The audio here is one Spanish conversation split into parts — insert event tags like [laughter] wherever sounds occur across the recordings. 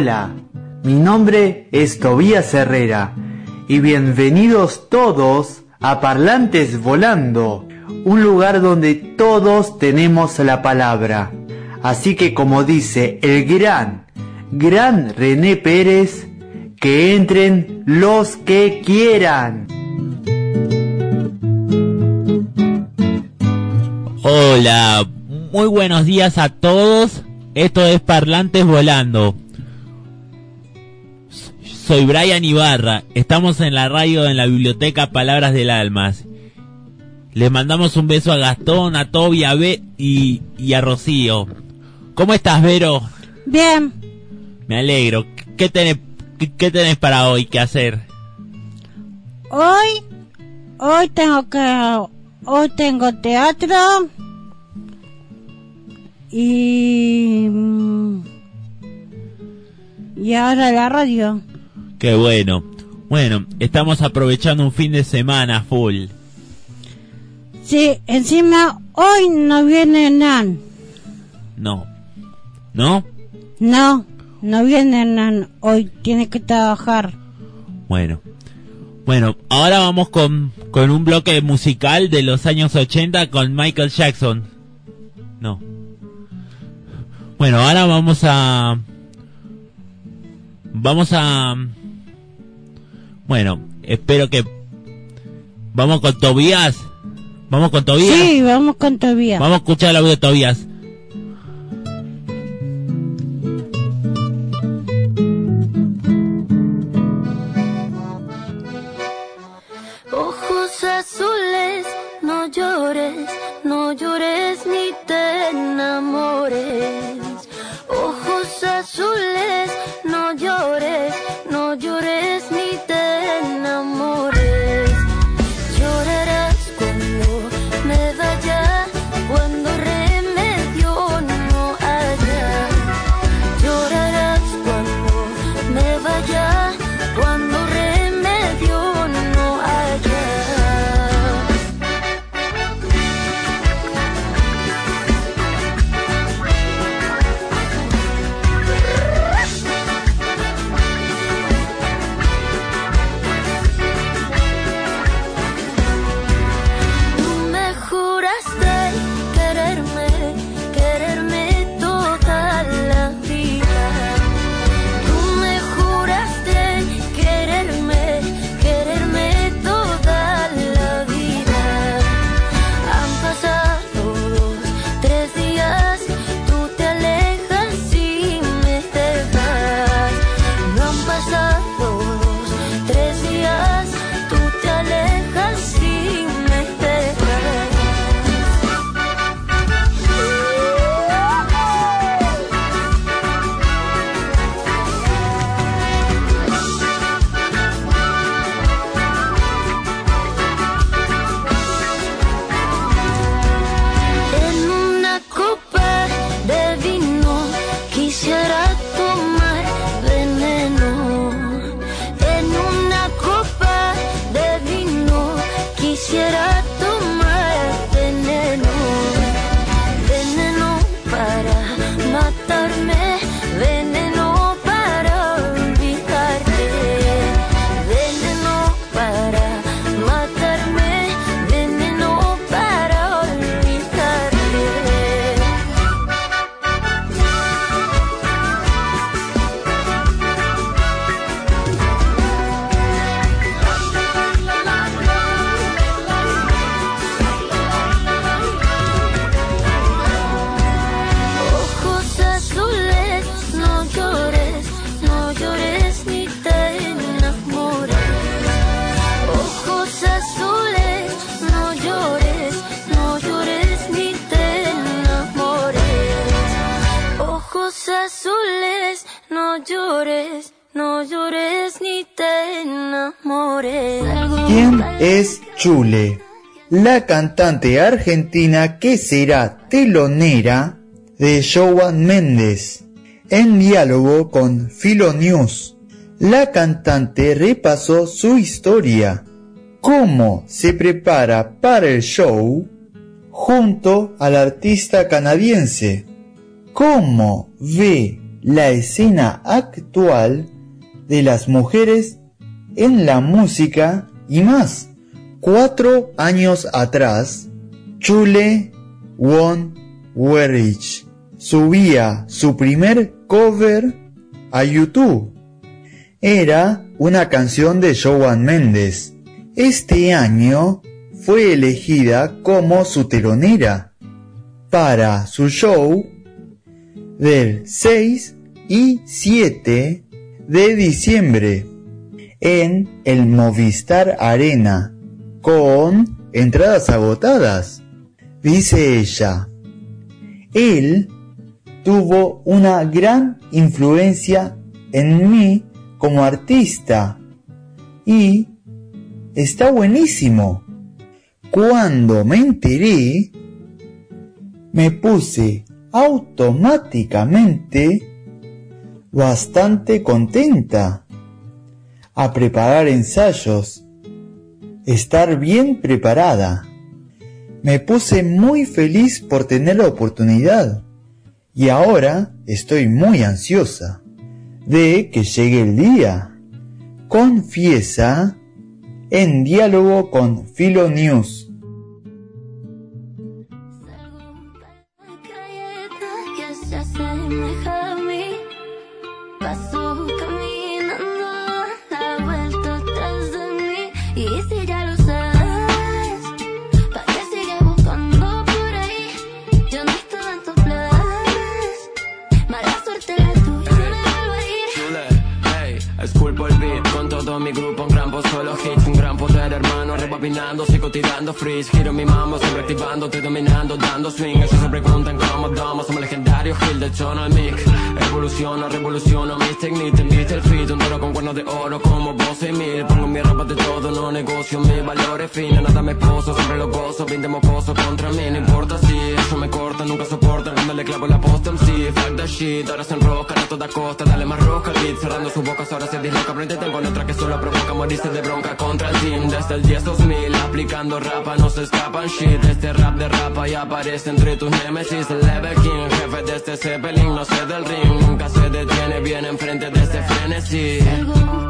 Hola, mi nombre es Tobías Herrera y bienvenidos todos a Parlantes Volando, un lugar donde todos tenemos la palabra. Así que como dice el gran, gran René Pérez, que entren los que quieran. Hola, muy buenos días a todos. Esto es Parlantes Volando. Soy Brian Ibarra. Estamos en la radio en la biblioteca Palabras del Almas. Les mandamos un beso a Gastón, a Toby, a B y, y a Rocío. ¿Cómo estás, Vero? Bien. Me alegro. ¿Qué tenés, qué tenés para hoy que hacer? Hoy, hoy tengo que, hoy tengo teatro y y ahora la radio. Qué bueno. Bueno, estamos aprovechando un fin de semana full. Sí, encima hoy no viene Nan. No. ¿No? No, no viene Nan. Hoy tiene que trabajar. Bueno. Bueno, ahora vamos con, con un bloque musical de los años 80 con Michael Jackson. No. Bueno, ahora vamos a... Vamos a... Bueno, espero que... Vamos con Tobías. Vamos con Tobías. Sí, vamos con Tobías. Vamos a escuchar el audio de Tobías. Ojos azules, no llores, no llores ni te enamores. Ojos azules, ¿Quién es Chule? La cantante argentina que será telonera de Joan Méndez. En diálogo con Filonews, la cantante repasó su historia, cómo se prepara para el show junto al artista canadiense, cómo ve la escena actual de las mujeres en la música y más. Cuatro años atrás, Chule Won Werich subía su primer cover a YouTube. Era una canción de Joan Méndez. Este año fue elegida como su telonera para su show del 6 y 7 de diciembre en el Movistar Arena con entradas agotadas. Dice ella, él tuvo una gran influencia en mí como artista y está buenísimo. Cuando me enteré, me puse automáticamente bastante contenta a preparar ensayos, estar bien preparada. Me puse muy feliz por tener la oportunidad y ahora estoy muy ansiosa de que llegue el día. Confiesa en diálogo con Philo News. Mi grupo, un gran voz, rebobinando, sigo tirando freeze, giro mi mambo, siempre activando, te dominando, dando swing, ellos se preguntan cómo damos, somos legendarios, Hill del tono al mic, evoluciono, revoluciono mis techniques, viste el un toro con cuernos de oro, como vos y mil, pongo mi ropa de todo, no negocio, mis valores finos, nada me esposo, siempre lo gozo, bien de mocoso contra mí, no importa si eso me corta, nunca soporta, cuando le clavo la posta MC, fuck that shit, ahora se enroscan a toda costa, dale más al beat, cerrando sus bocas, ahora se disloca, prende en otra que solo provoca. Morirse de bronca contra el team, desde el 10 2000, aplicando rapa, no se escapan. Shit, este rap de rapa y aparece entre tus nemesis, el level king, jefe de este zeppelin, no sé del ring, nunca se detiene, viene enfrente de este frenesí.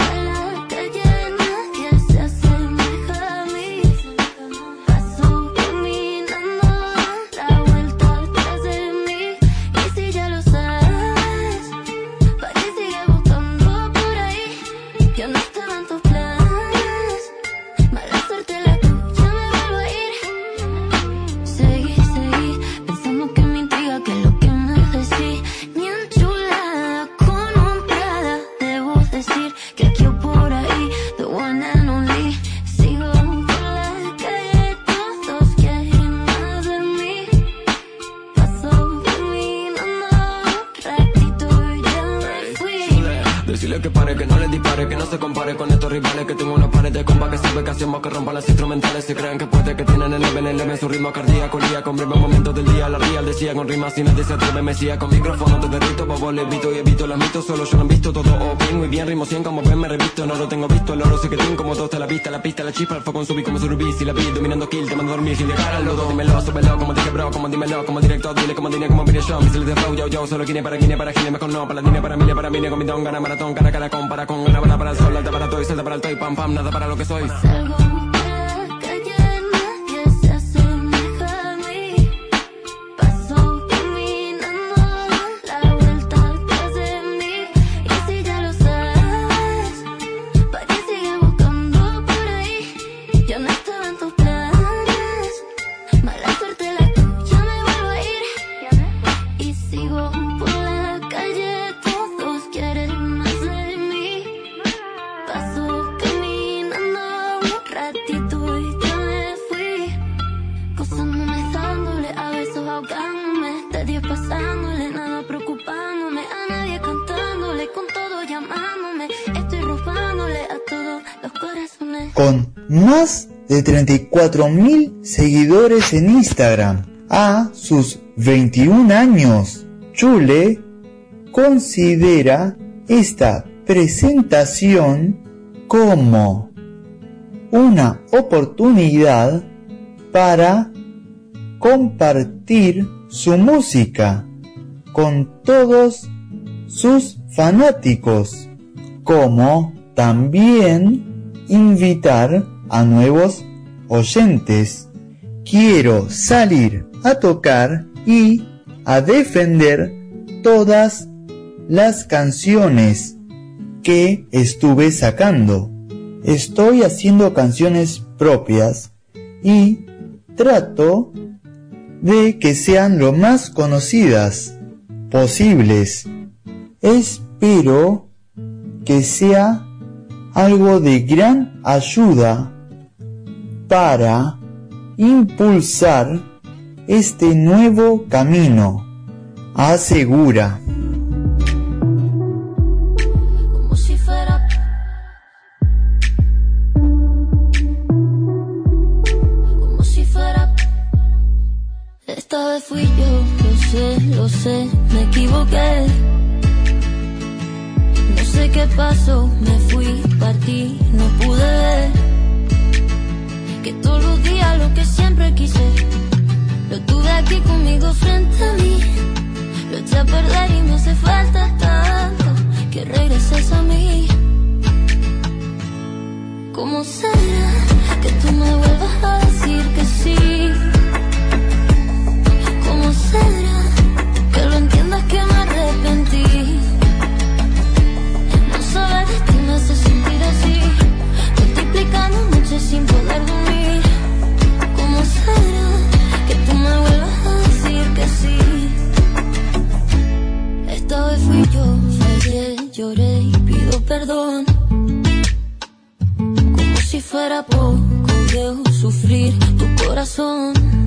Que sabe que rompan las instrumentales. Si creen que puede, que tienen el nivel, el su ritmo cardíaco Lía con breve momentos del día, la decía con rimas Y nadie se atreve, me decía con micrófono Te derrito, bobo, le evito y evito los mitos Solo yo lo han visto todo, bien, muy bien Ritmo 100 como ven, me revisto, no lo tengo visto El oro sé que tengo como dos, la vista, la pista, la chispa El foco subí como surubí, si la vi dominando kill Te mando a dormir sin dejar al lodo Dímelo, súbelo, como dije bro, como dímelo Como directo, dile como dile, como mire yo Misiles de flow, yo, yo, solo quine para quine, para quine Mejor no, para dine, para mí, para mí, con mi don, gana maratón Cara cara con, para con, gana, para, el sol Alta para todo salta para el toy, pam, pam, nada para lo que soy de 34.000 seguidores en Instagram. A sus 21 años, Chule considera esta presentación como una oportunidad para compartir su música con todos sus fanáticos, como también invitar a nuevos oyentes. Quiero salir a tocar y a defender todas las canciones que estuve sacando. Estoy haciendo canciones propias y trato de que sean lo más conocidas posibles. Espero que sea algo de gran ayuda para impulsar este nuevo camino. Asegura. esta vez fui yo lo sé lo sé me equivoqué no sé qué pasó me fui partí no pude ver que todos los días lo que siempre quise lo tuve aquí conmigo frente a mí lo eché a perder y me hace falta tanto que regreses a mí. ¿Cómo será que tú me vuelvas a decir que sí? ¿Cómo será que lo entiendas que me arrepentí? No saber de ti me hace sentir así, multiplicando sin poder dormir. ¿Cómo será que tú me vuelvas a decir que sí? Esta vez fui yo, fallé, lloré y pido perdón. Como si fuera poco, debo sufrir tu corazón.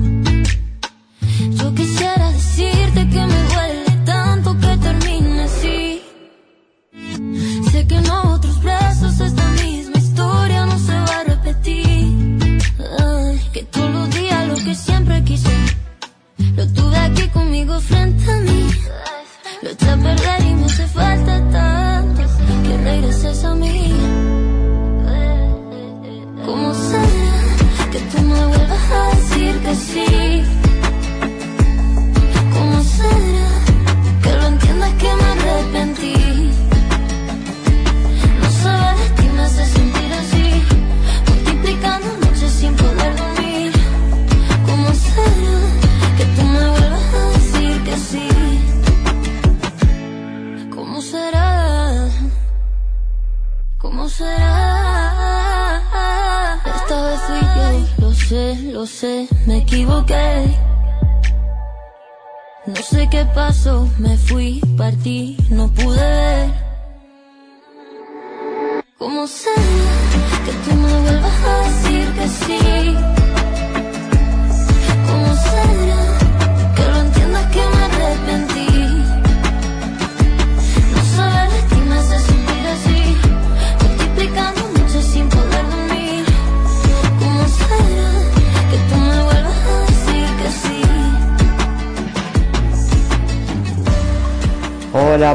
Fui,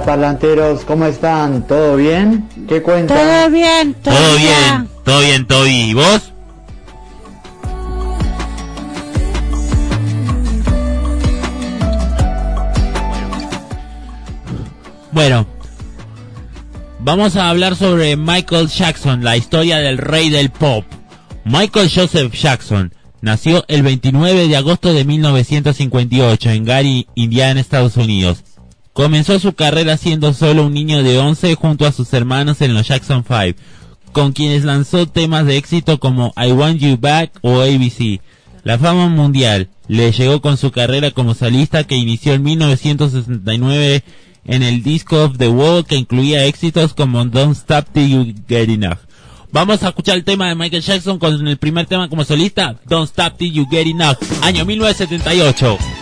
parlanteros, ¿cómo están? ¿Todo bien? ¿Qué cuentan? Todo bien, todo, Todo bien, todo bien, Toby. ¿Y vos? Bueno, vamos a hablar sobre Michael Jackson, la historia del rey del pop. Michael Joseph Jackson nació el 29 de agosto de 1958 en Gary, Indiana, Estados Unidos. Comenzó su carrera siendo solo un niño de 11 junto a sus hermanos en los Jackson 5, con quienes lanzó temas de éxito como I Want You Back o ABC. La fama mundial le llegó con su carrera como solista que inició en 1969 en el Disco of the World que incluía éxitos como Don't Stop Till You Get Enough. Vamos a escuchar el tema de Michael Jackson con el primer tema como solista, Don't Stop Till You Get Enough, año 1978.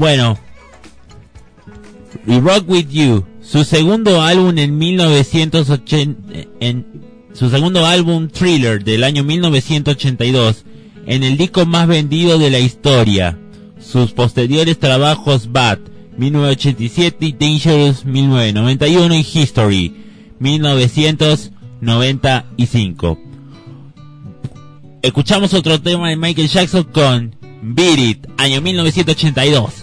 Bueno, We Rock With You, su segundo álbum en 1980, en su segundo álbum Thriller del año 1982, en el disco más vendido de la historia. Sus posteriores trabajos Bad 1987, Dangerous 1991 y History 1995. Escuchamos otro tema de Michael Jackson con Beat It, año 1982.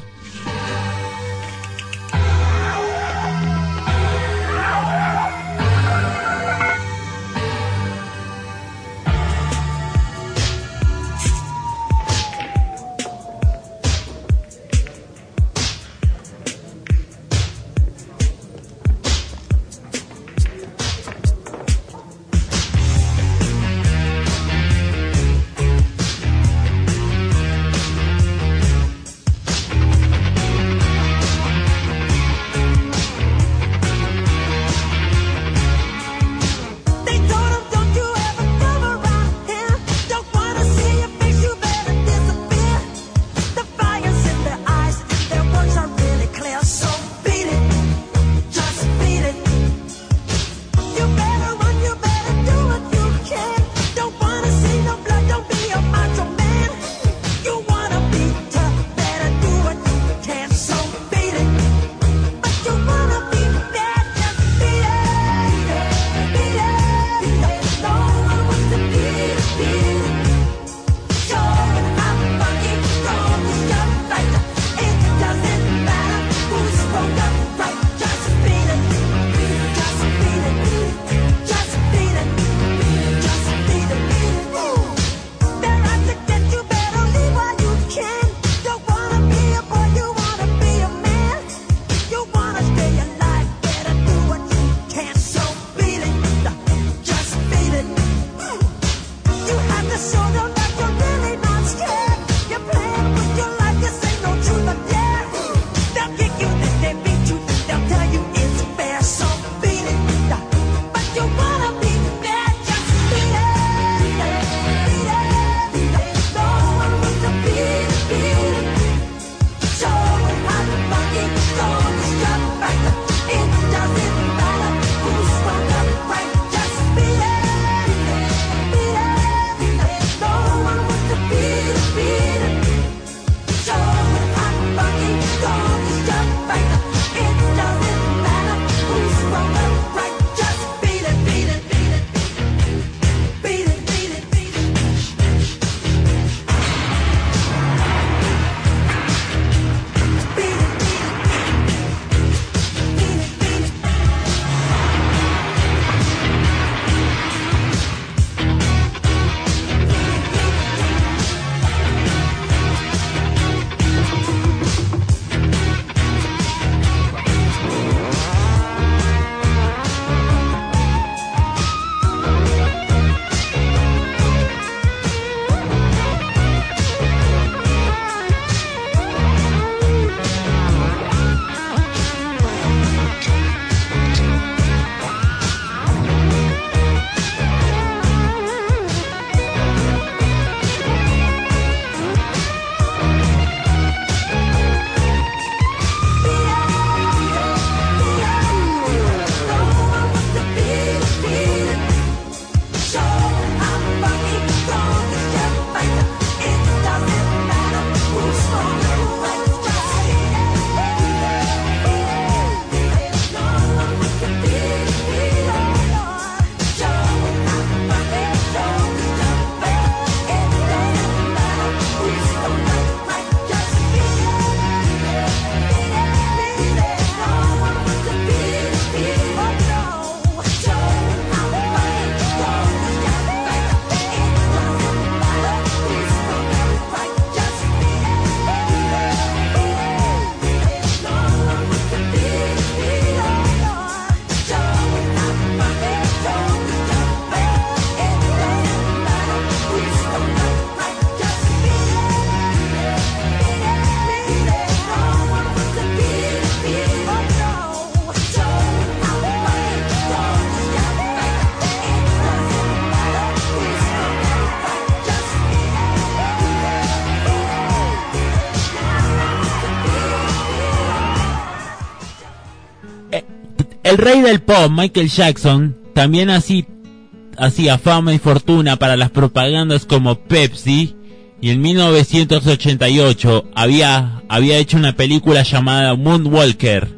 El rey del pop, Michael Jackson, también hacía fama y fortuna para las propagandas como Pepsi y en 1988 había, había hecho una película llamada Moonwalker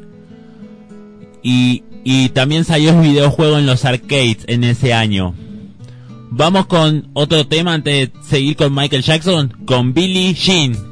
y, y también salió el videojuego en los arcades en ese año. Vamos con otro tema antes de seguir con Michael Jackson, con Billie Jean.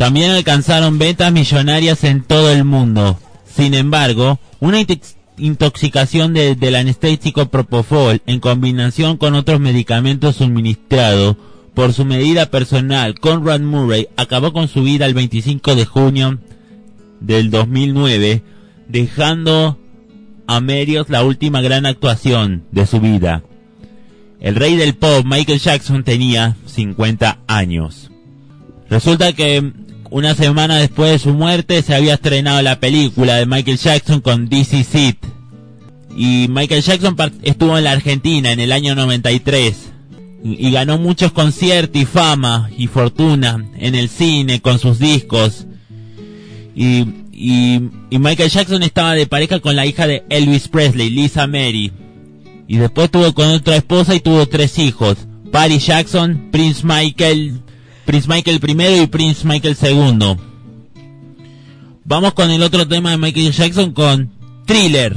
También alcanzaron ventas millonarias en todo el mundo. Sin embargo, una intoxicación del anestésico Propofol en combinación con otros medicamentos suministrados por su medida personal, Conrad Murray acabó con su vida el 25 de junio del 2009, dejando a medios la última gran actuación de su vida. El rey del pop, Michael Jackson, tenía 50 años. Resulta que una semana después de su muerte se había estrenado la película de Michael Jackson con This Is. Y Michael Jackson estuvo en la Argentina en el año 93 y y ganó muchos conciertos y fama y fortuna en el cine con sus discos. Y, y, y Michael Jackson estaba de pareja con la hija de Elvis Presley, Lisa Mary. Y después tuvo con otra esposa y tuvo tres hijos. Paris Jackson, Prince Michael, Prince Michael I y Prince Michael II. Vamos con el otro tema de Michael Jackson con Thriller.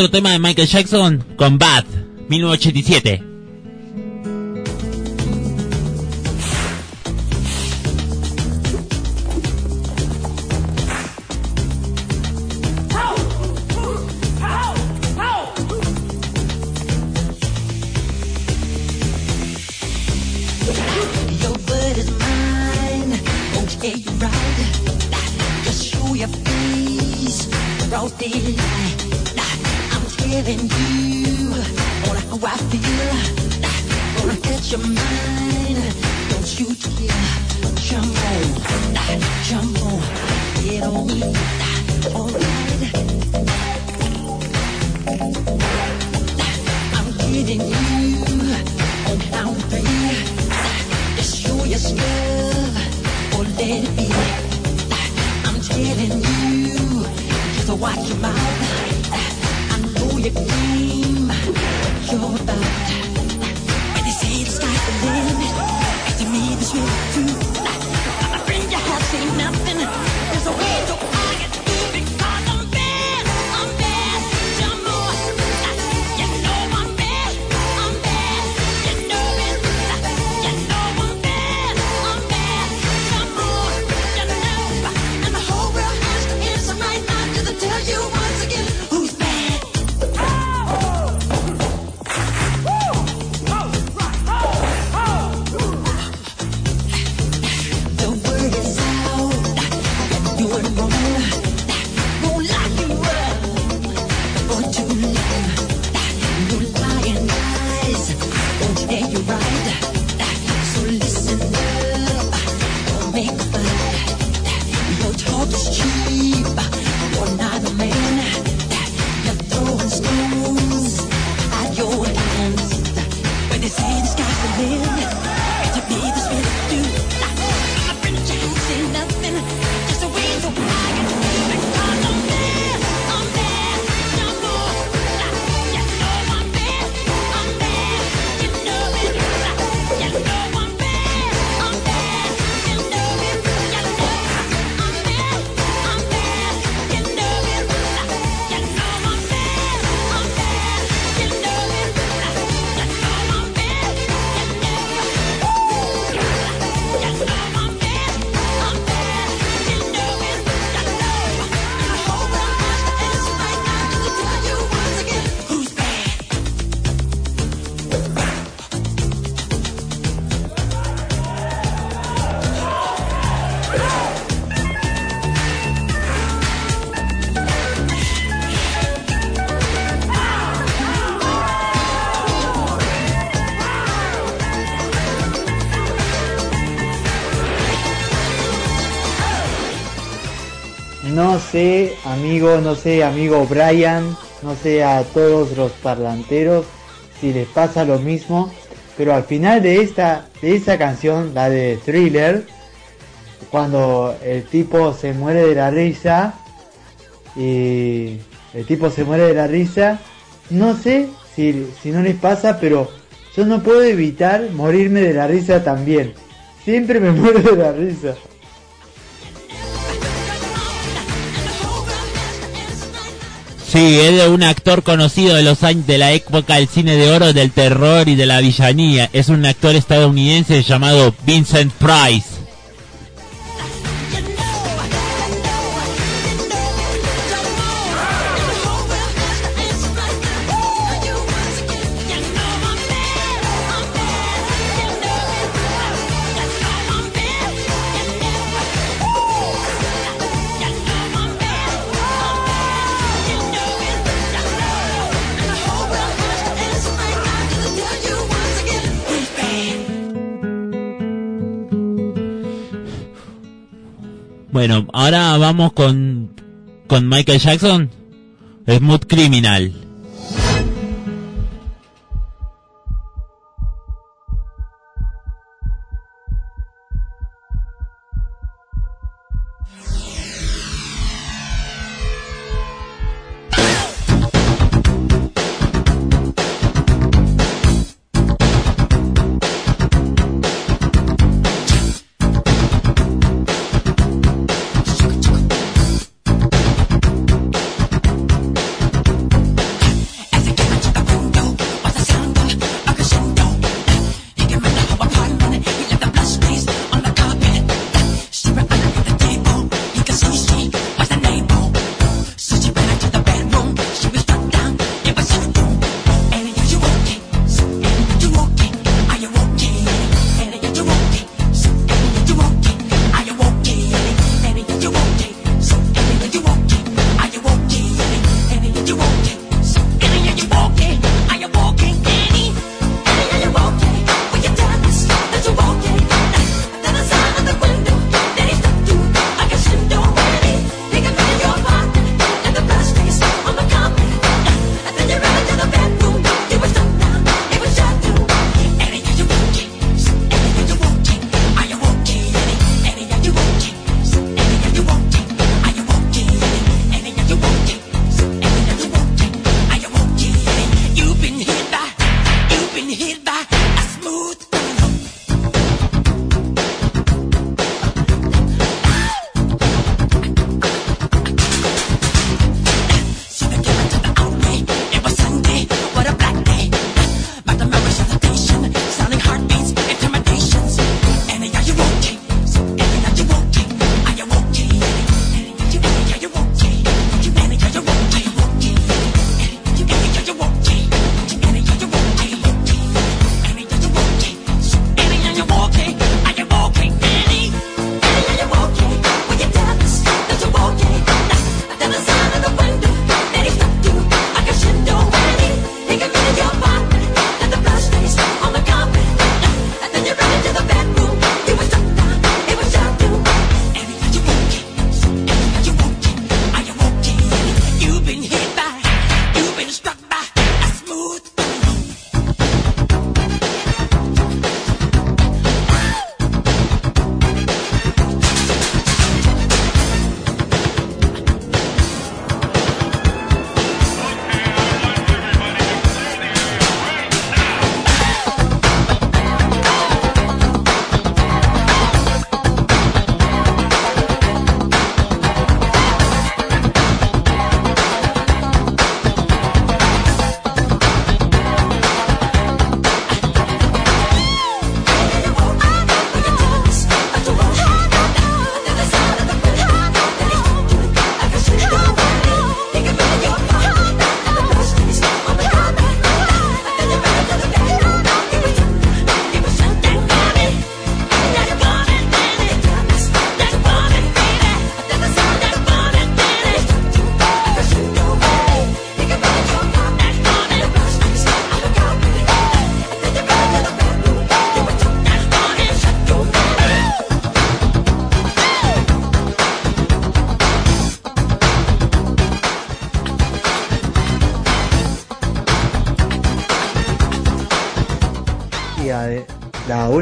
otro tema de Michael Jackson con Bad, 1987. And you. Wanna go feel. Wanna catch your mind. no sé, amigo Brian, no sé a todos los parlanteros si les pasa lo mismo, pero al final de esta de esa canción, la de Thriller, cuando el tipo se muere de la risa y el tipo se muere de la risa, no sé si, si no les pasa, pero yo no puedo evitar morirme de la risa también. Siempre me [laughs] muero de la risa. Sí, es de un actor conocido de los años de la época del cine de oro, del terror y de la villanía. Es un actor estadounidense llamado Vincent Price. Bueno, ahora vamos con, con Michael Jackson, Smooth Criminal.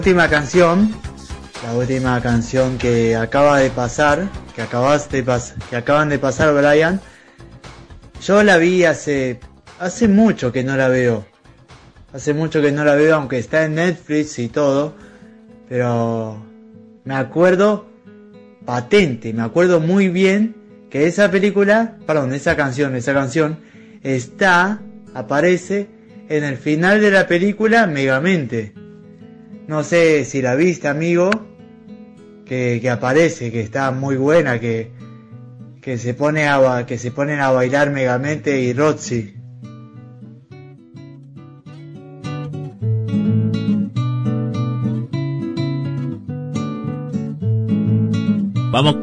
última canción, la última canción que acaba de pasar, que acabaste que acaban de pasar Brian. Yo la vi hace hace mucho que no la veo. Hace mucho que no la veo, aunque está en Netflix y todo, pero me acuerdo patente, me acuerdo muy bien que esa película, perdón, esa canción, esa canción está aparece en el final de la película Megamente. No sé si la viste, amigo, que, aparece, que está muy buena, que, que se pone a, que se ponen a bailar Megamente y Roxy. Vamos.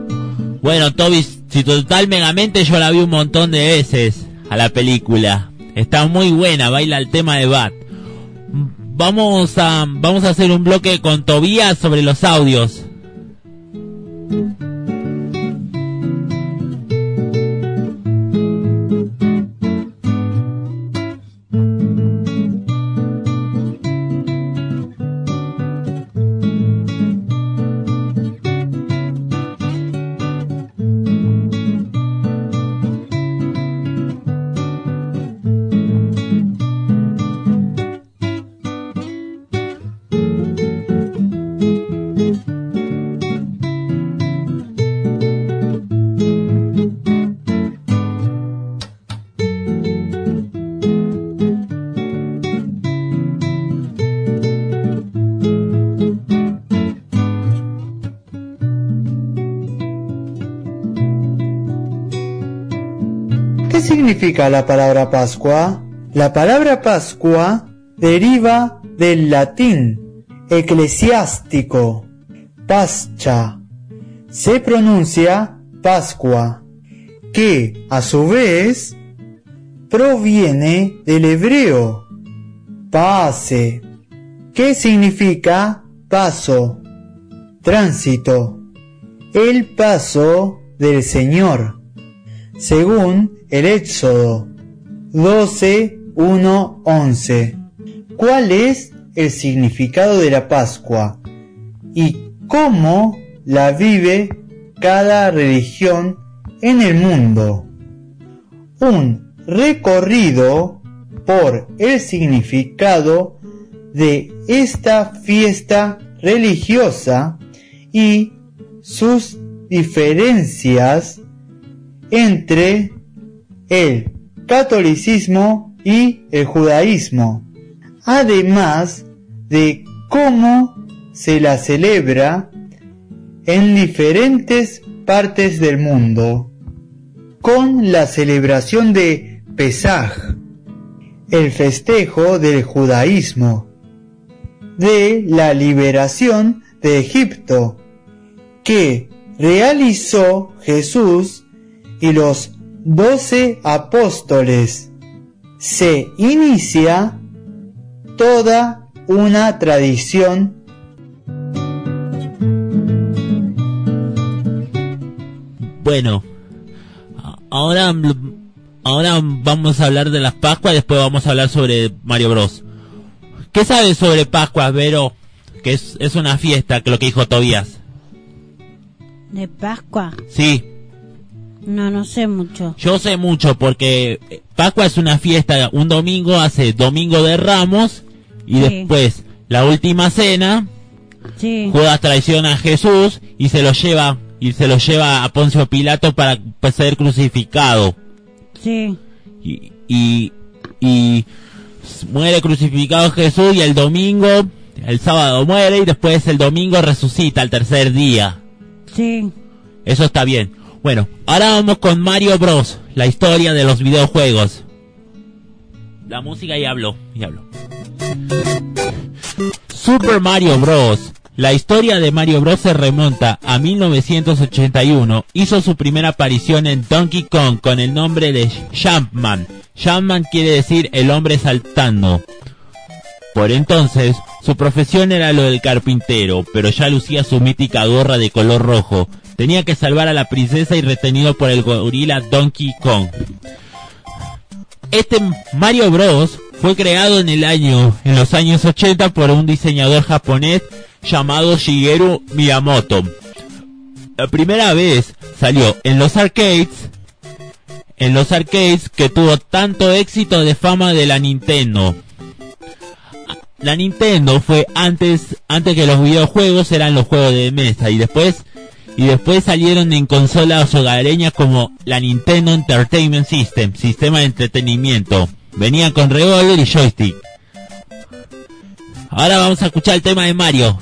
Bueno, Toby, si total megamente yo la vi un montón de veces a la película. Está muy buena, baila el tema de Bat. Vamos a vamos a hacer un bloque con Tobías sobre los audios. Significa la palabra Pascua? La palabra Pascua deriva del latín eclesiástico, pascha. Se pronuncia Pascua, que a su vez proviene del hebreo pase, que significa paso, tránsito, el paso del Señor según el Éxodo 12, 1, 11. ¿Cuál es el significado de la Pascua? ¿Y cómo la vive cada religión en el mundo? Un recorrido por el significado de esta fiesta religiosa y sus diferencias entre el catolicismo y el judaísmo, además de cómo se la celebra en diferentes partes del mundo, con la celebración de Pesaj, el festejo del judaísmo, de la liberación de Egipto, que realizó Jesús y los doce apóstoles. Se inicia toda una tradición Bueno, ahora, ahora vamos a hablar de las Pascuas y después vamos a hablar sobre Mario Bros. ¿Qué sabes sobre Pascuas, Vero? Que es, es una fiesta, que lo que dijo Tobías. ¿De Pascua? Sí, No, no sé mucho. yo sé mucho porque eh, Pascua es una fiesta, un domingo hace Domingo de Ramos y Sí. después la última cena, Sí. Judas traiciona a Jesús y se lo lleva y se lo lleva a Poncio Pilato para ser crucificado. Sí. y, y, y muere crucificado Jesús y el domingo, el sábado muere y después el domingo resucita al tercer día. Sí. Eso está bien. Bueno, ahora vamos con Mario Bros, la historia de los videojuegos. La música ya habló, ya habló. Super Mario Bros. La historia de Mario Bros se remonta a 1981. Hizo su primera aparición en Donkey Kong con el nombre de Jumpman. Jumpman quiere decir el hombre saltando. Por entonces, su profesión era lo del carpintero, pero ya lucía su mítica gorra de color rojo. Tenía que salvar a la princesa y retenido por el gorila Donkey Kong. Este Mario Bros fue creado en el año, en los años 80 por un diseñador japonés llamado Shigeru Miyamoto. La primera vez salió en los arcades en los arcades que tuvo tanto éxito de fama de la Nintendo. La Nintendo fue antes, antes que los videojuegos eran los juegos de mesa y después, y después salieron en consolas hogareñas como la Nintendo Entertainment System, sistema de entretenimiento. Venía con revólver y joystick. Ahora vamos a escuchar el tema de Mario.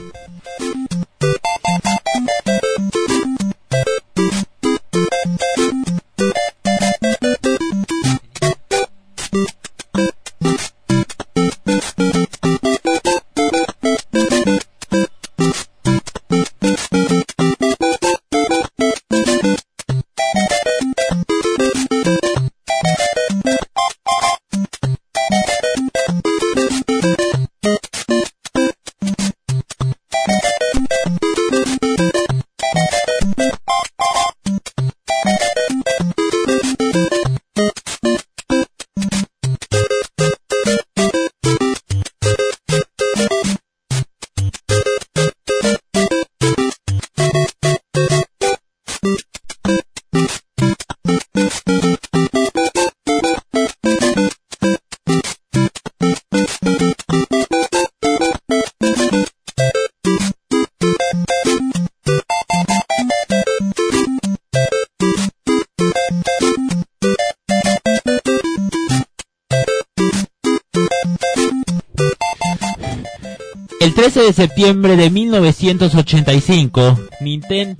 13 de septiembre de 1985, Ninten-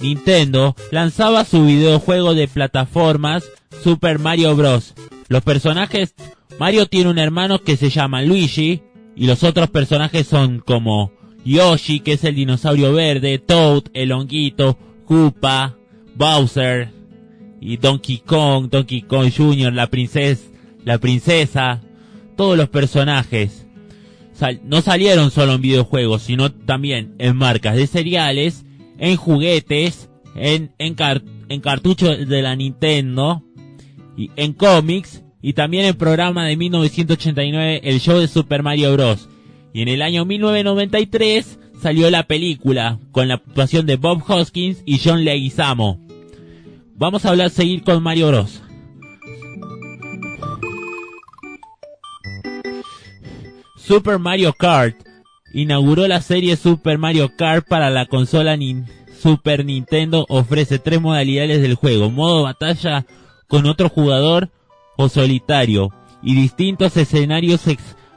Nintendo lanzaba su videojuego de plataformas Super Mario Bros. Los personajes, Mario tiene un hermano que se llama Luigi y los otros personajes son como Yoshi, que es el dinosaurio verde, Toad, el honguito, Koopa, Bowser y Donkey Kong, Donkey Kong Jr., la princesa, la princesa, todos los personajes no salieron solo en videojuegos, sino también en marcas de cereales, en juguetes, en, en, car- en cartuchos de la Nintendo, y en cómics, y también en programa de 1989, el show de Super Mario Bros. Y en el año 1993 salió la película, con la actuación de Bob Hoskins y John Leguizamo. Vamos a hablar, seguir con Mario Bros. Super Mario Kart inauguró la serie Super Mario Kart para la consola Super Nintendo. Ofrece tres modalidades del juego: modo batalla con otro jugador o solitario y distintos escenarios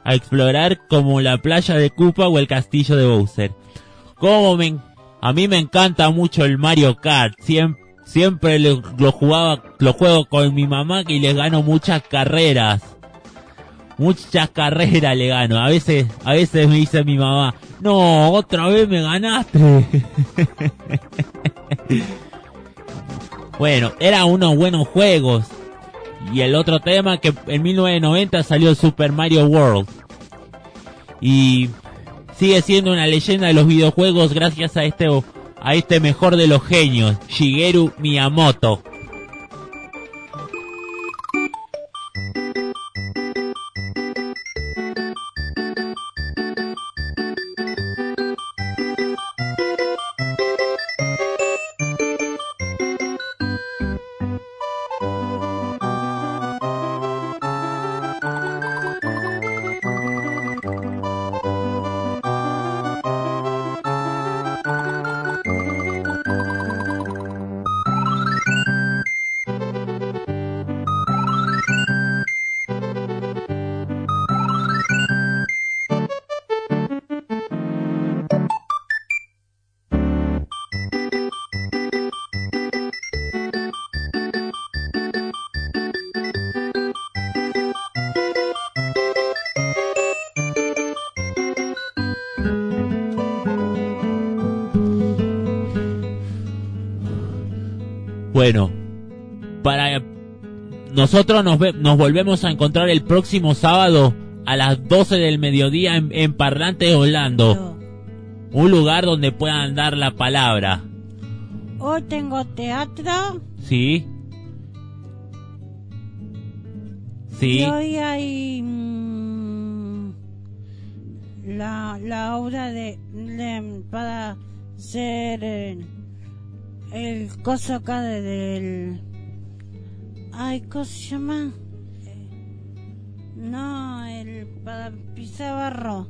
a explorar como la playa de Koopa o el castillo de Bowser. Como a mí me encanta mucho el Mario Kart. Siempre, siempre lo, lo jugaba, lo juego con mi mamá y les gano muchas carreras muchas carreras le gano. A veces, a veces me dice mi mamá, no, otra vez me ganaste. [laughs] bueno, eran unos buenos juegos. Y el otro tema que en 1990 salió Super Mario World. Y sigue siendo una leyenda de los videojuegos gracias a este a este mejor de los genios, Shigeru Miyamoto. Nosotros nos, ve, nos volvemos a encontrar el próximo sábado a las 12 del mediodía en, Parlante Orlando. Un lugar donde puedan dar la palabra. Hoy tengo teatro. Sí. Sí. Hoy hay mm, la, obra de, para ser el, eh, el coso acá del Ay, ¿cómo se llama? No, el para barro.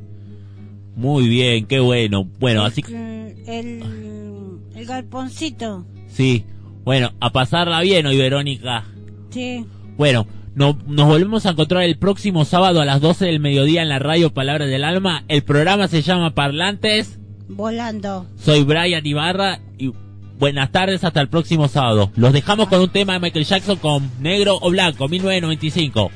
Muy bien, qué bueno. Bueno, así que. Mm, el, el galponcito. Sí, bueno, a pasarla bien hoy, Verónica. Sí. Bueno, no, nos volvemos a encontrar el próximo sábado a las 12 del mediodía en la radio Palabras del Alma. El programa se llama Parlantes. Volando. Soy Brian Ibarra y Buenas tardes, hasta el próximo sábado. Los dejamos con un tema de Michael Jackson con Negro o Blanco, 1995.